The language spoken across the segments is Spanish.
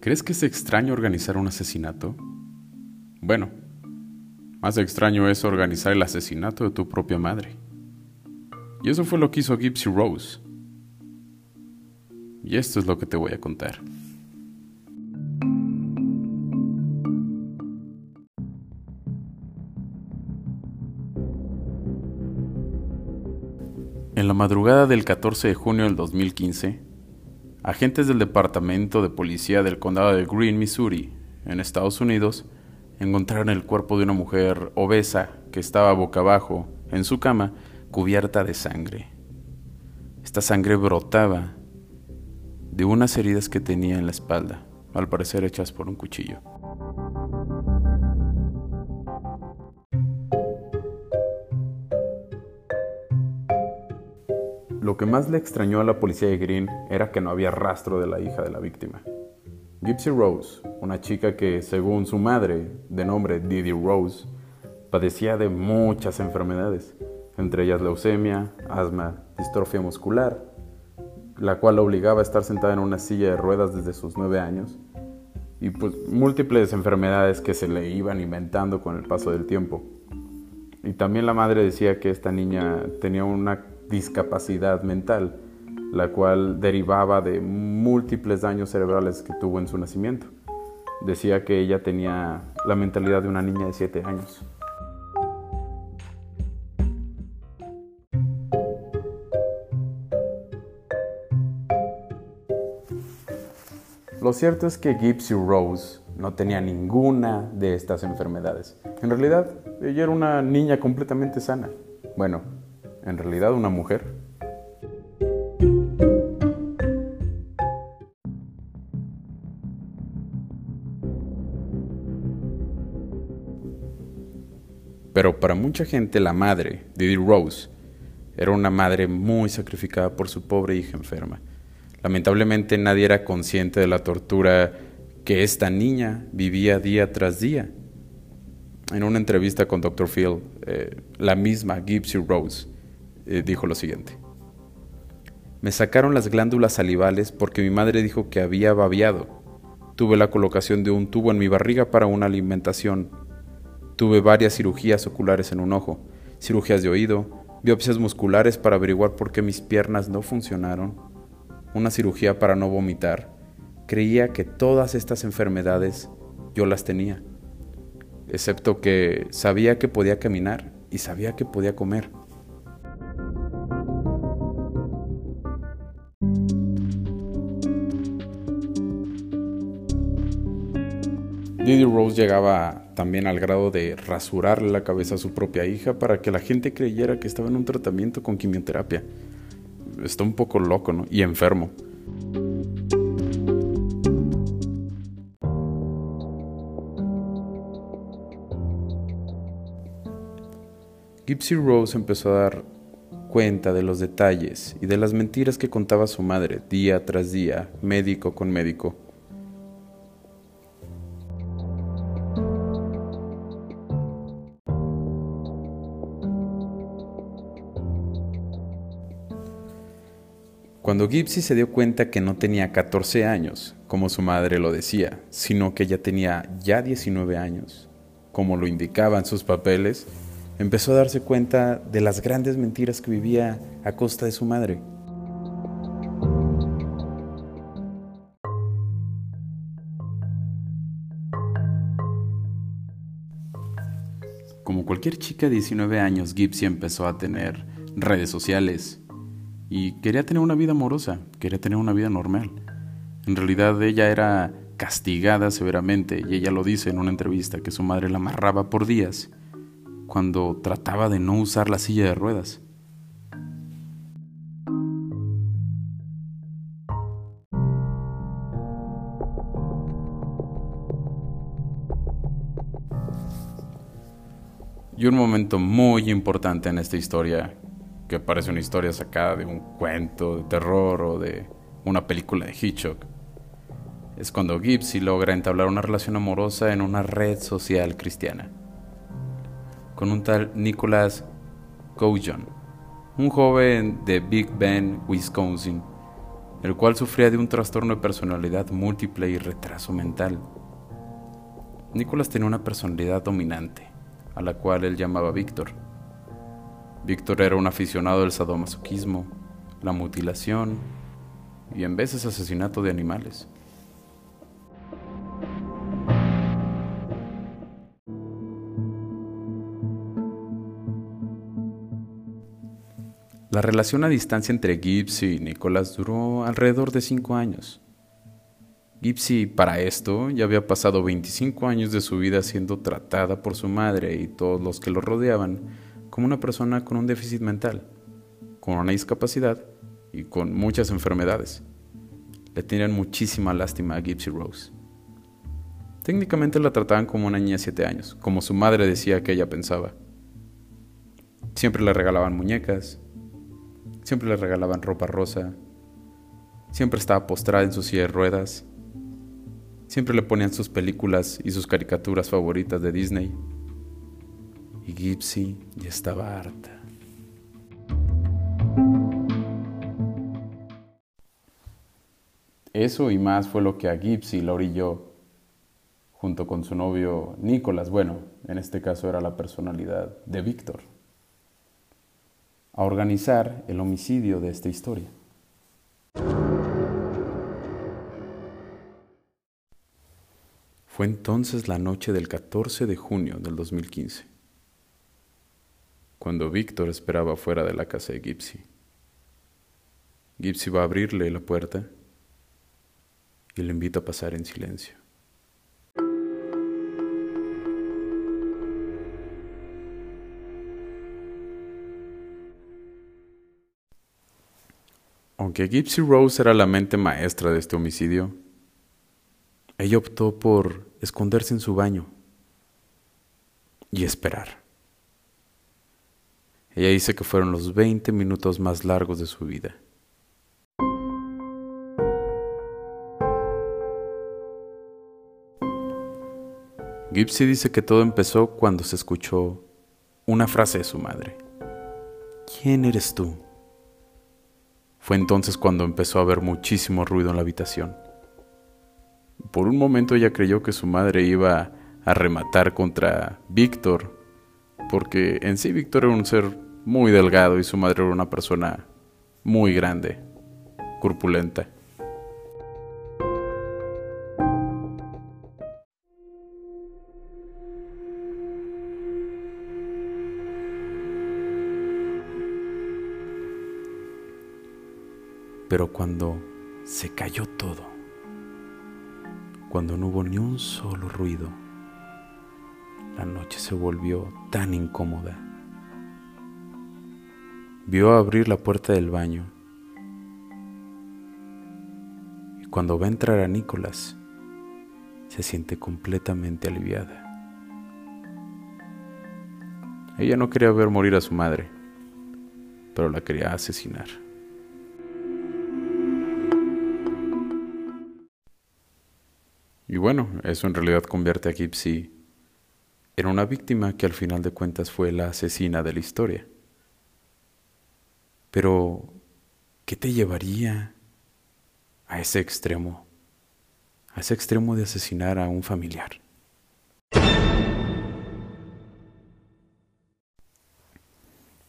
¿Crees que es extraño organizar un asesinato? Bueno, más extraño es organizar el asesinato de tu propia madre. Y eso fue lo que hizo Gypsy Rose. Y esto es lo que te voy a contar. En la madrugada del 14 de junio del 2015, Agentes del Departamento de Policía del Condado de Green, Missouri, en Estados Unidos, encontraron el cuerpo de una mujer obesa que estaba boca abajo en su cama cubierta de sangre. Esta sangre brotaba de unas heridas que tenía en la espalda, al parecer hechas por un cuchillo. Lo que más le extrañó a la policía de Green era que no había rastro de la hija de la víctima. Gypsy Rose, una chica que, según su madre, de nombre Didi Rose, padecía de muchas enfermedades, entre ellas leucemia, asma, distrofia muscular, la cual la obligaba a estar sentada en una silla de ruedas desde sus nueve años, y pues múltiples enfermedades que se le iban inventando con el paso del tiempo. Y también la madre decía que esta niña tenía una discapacidad mental, la cual derivaba de múltiples daños cerebrales que tuvo en su nacimiento. Decía que ella tenía la mentalidad de una niña de 7 años. Lo cierto es que Gypsy Rose no tenía ninguna de estas enfermedades. En realidad, ella era una niña completamente sana. Bueno, en realidad una mujer. Pero para mucha gente la madre, Didi Rose, era una madre muy sacrificada por su pobre hija enferma. Lamentablemente nadie era consciente de la tortura que esta niña vivía día tras día. En una entrevista con Dr. Phil, eh, la misma Gypsy Rose eh, dijo lo siguiente. Me sacaron las glándulas salivales porque mi madre dijo que había babiado. Tuve la colocación de un tubo en mi barriga para una alimentación. Tuve varias cirugías oculares en un ojo, cirugías de oído, biopsias musculares para averiguar por qué mis piernas no funcionaron, una cirugía para no vomitar. Creía que todas estas enfermedades yo las tenía, excepto que sabía que podía caminar y sabía que podía comer. Didi Rose llegaba también al grado de rasurarle la cabeza a su propia hija para que la gente creyera que estaba en un tratamiento con quimioterapia. Está un poco loco, ¿no? Y enfermo. Gypsy Rose empezó a dar cuenta de los detalles y de las mentiras que contaba su madre día tras día, médico con médico Cuando Gypsy se dio cuenta que no tenía 14 años, como su madre lo decía, sino que ella tenía ya 19 años, como lo indicaban sus papeles, empezó a darse cuenta de las grandes mentiras que vivía a costa de su madre. Como cualquier chica de 19 años, Gypsy empezó a tener redes sociales, y quería tener una vida amorosa, quería tener una vida normal. En realidad ella era castigada severamente y ella lo dice en una entrevista que su madre la amarraba por días cuando trataba de no usar la silla de ruedas. Y un momento muy importante en esta historia que parece una historia sacada de un cuento de terror o de una película de Hitchcock. Es cuando Gypsy logra entablar una relación amorosa en una red social cristiana con un tal Nicholas Goujon, un joven de Big Bend, Wisconsin, el cual sufría de un trastorno de personalidad múltiple y retraso mental. Nicholas tenía una personalidad dominante, a la cual él llamaba Víctor. Víctor era un aficionado del sadomasoquismo, la mutilación y en veces asesinato de animales. La relación a distancia entre Gibbs y Nicholas duró alrededor de cinco años. Gipsy, para esto, ya había pasado 25 años de su vida siendo tratada por su madre y todos los que lo rodeaban como una persona con un déficit mental, con una discapacidad y con muchas enfermedades. Le tenían muchísima lástima a Gypsy Rose. Técnicamente la trataban como una niña de 7 años, como su madre decía que ella pensaba. Siempre le regalaban muñecas, siempre le regalaban ropa rosa, siempre estaba postrada en su silla de ruedas, Siempre le ponían sus películas y sus caricaturas favoritas de Disney. Y Gypsy ya estaba harta. Eso y más fue lo que a Gypsy la orilló, junto con su novio Nicholas, bueno, en este caso era la personalidad de Víctor, a organizar el homicidio de esta historia. Fue entonces la noche del 14 de junio del 2015, cuando Víctor esperaba fuera de la casa de Gypsy. Gypsy va a abrirle la puerta y le invita a pasar en silencio. Aunque Gypsy Rose era la mente maestra de este homicidio, ella optó por esconderse en su baño y esperar. Ella dice que fueron los 20 minutos más largos de su vida. Gipsy dice que todo empezó cuando se escuchó una frase de su madre. ¿Quién eres tú? Fue entonces cuando empezó a haber muchísimo ruido en la habitación. Por un momento ella creyó que su madre iba a rematar contra Víctor, porque en sí Víctor era un ser muy delgado y su madre era una persona muy grande, corpulenta. Pero cuando se cayó todo, cuando no hubo ni un solo ruido. La noche se volvió tan incómoda. Vio abrir la puerta del baño y cuando va a entrar a Nicolás, se siente completamente aliviada. Ella no quería ver morir a su madre, pero la quería asesinar. Y bueno, eso en realidad convierte a Gypsy en una víctima que al final de cuentas fue la asesina de la historia. Pero, ¿qué te llevaría a ese extremo? A ese extremo de asesinar a un familiar.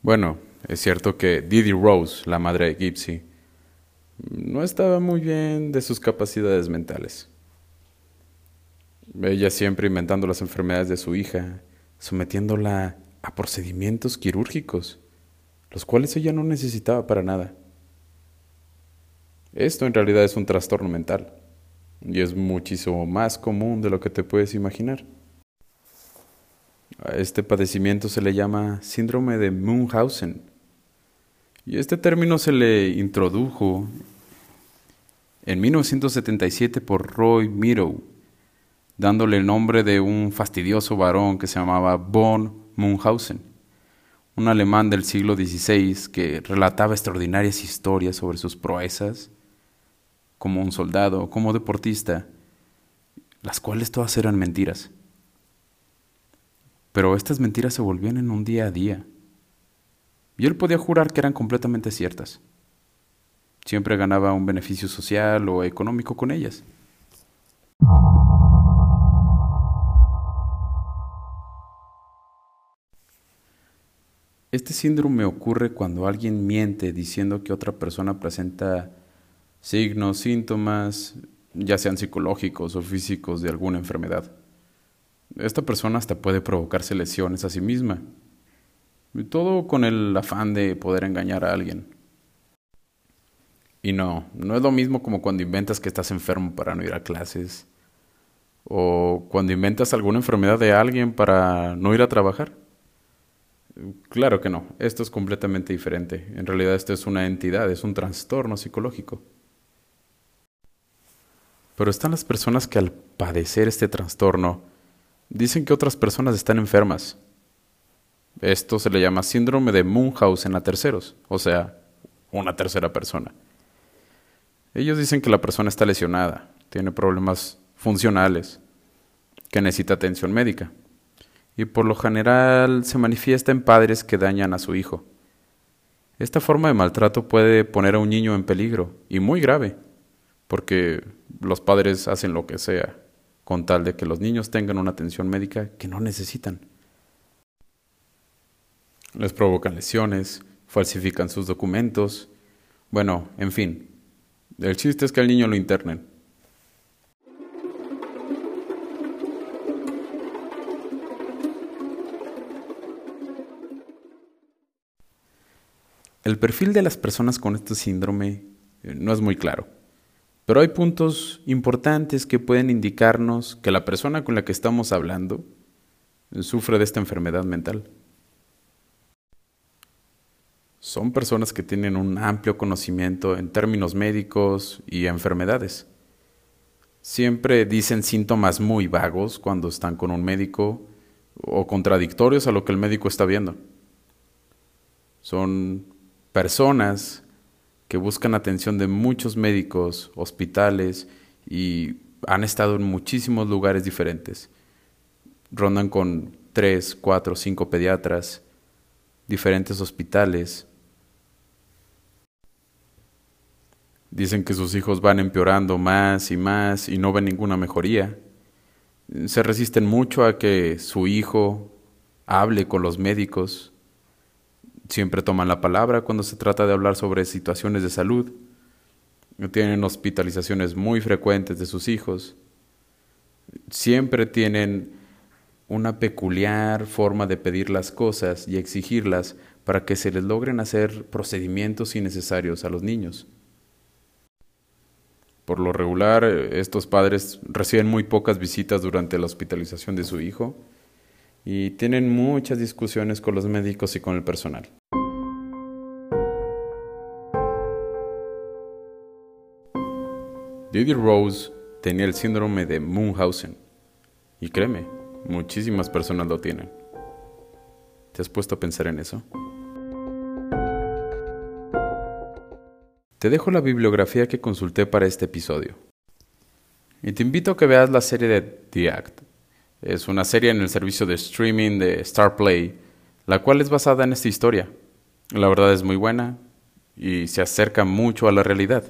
Bueno, es cierto que Didi Rose, la madre de Gypsy, no estaba muy bien de sus capacidades mentales. Ella siempre inventando las enfermedades de su hija, sometiéndola a procedimientos quirúrgicos, los cuales ella no necesitaba para nada. Esto en realidad es un trastorno mental y es muchísimo más común de lo que te puedes imaginar. A este padecimiento se le llama síndrome de Munchausen y este término se le introdujo en 1977 por Roy Meadow dándole el nombre de un fastidioso varón que se llamaba von Munchausen, un alemán del siglo XVI que relataba extraordinarias historias sobre sus proezas como un soldado, como deportista, las cuales todas eran mentiras. Pero estas mentiras se volvían en un día a día. y él podía jurar que eran completamente ciertas. Siempre ganaba un beneficio social o económico con ellas. Este síndrome ocurre cuando alguien miente diciendo que otra persona presenta signos, síntomas, ya sean psicológicos o físicos de alguna enfermedad. Esta persona hasta puede provocarse lesiones a sí misma. todo con el afán de poder engañar a alguien. Y no, no es lo mismo como cuando inventas que estás enfermo para no ir a clases. O cuando inventas alguna enfermedad de alguien para no ir a trabajar. Claro que no, esto es completamente diferente. En realidad esto es una entidad, es un trastorno psicológico. Pero están las personas que al padecer este trastorno dicen que otras personas están enfermas. Esto se le llama síndrome de Munchausen a terceros, o sea, una tercera persona. Ellos dicen que la persona está lesionada, tiene problemas funcionales, que necesita atención médica y por lo general se manifiesta en padres que dañan a su hijo. Esta forma de maltrato puede poner a un niño en peligro, y muy grave, porque los padres hacen lo que sea con tal de que los niños tengan una atención médica que no necesitan. Les provocan lesiones, falsifican sus documentos, bueno, en fin. El chiste es que al niño lo internen. El perfil de las personas con este síndrome eh, no es muy claro, pero hay puntos importantes que pueden indicarnos que la persona con la que estamos hablando eh, sufre de esta enfermedad mental. Son personas que tienen un amplio conocimiento en términos médicos y enfermedades. Siempre dicen síntomas muy vagos cuando están con un médico o contradictorios a lo que el médico está viendo. Son personas que buscan atención de muchos médicos, hospitales y han estado en muchísimos lugares diferentes. Rondan con tres, cuatro, cinco pediatras, diferentes hospitales. Dicen que sus hijos van empeorando más y más y no ven ninguna mejoría. Se resisten mucho a que su hijo hable con los médicos siempre toman la palabra cuando se trata de hablar sobre situaciones de salud. Tienen hospitalizaciones muy frecuentes de sus hijos. Siempre tienen una peculiar forma de pedir las cosas y exigirlas para que se les logren hacer procedimientos innecesarios a los niños. Por lo regular, estos padres reciben muy pocas visitas durante la hospitalización de su hijo y tienen muchas discusiones con los médicos y con el personal. Didi Rose tenía el síndrome de Munchausen. Y créeme, muchísimas personas lo tienen. ¿Te has puesto a pensar en eso? Te dejo la bibliografía que consulté para este episodio. Y te invito a que veas la serie de The Act. Es una serie en el servicio de streaming de Star Play, la cual es basada en esta historia. La verdad es muy buena y se acerca mucho a la realidad.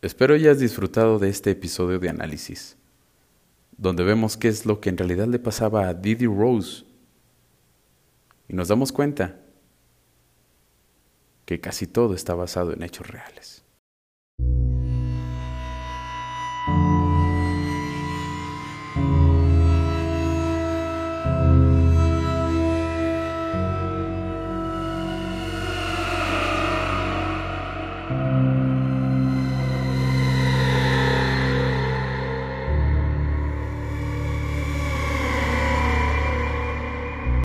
Espero hayas disfrutado de este episodio de análisis, donde vemos qué es lo que en realidad le pasaba a Didi Rose y nos damos cuenta que casi todo está basado en hechos reales.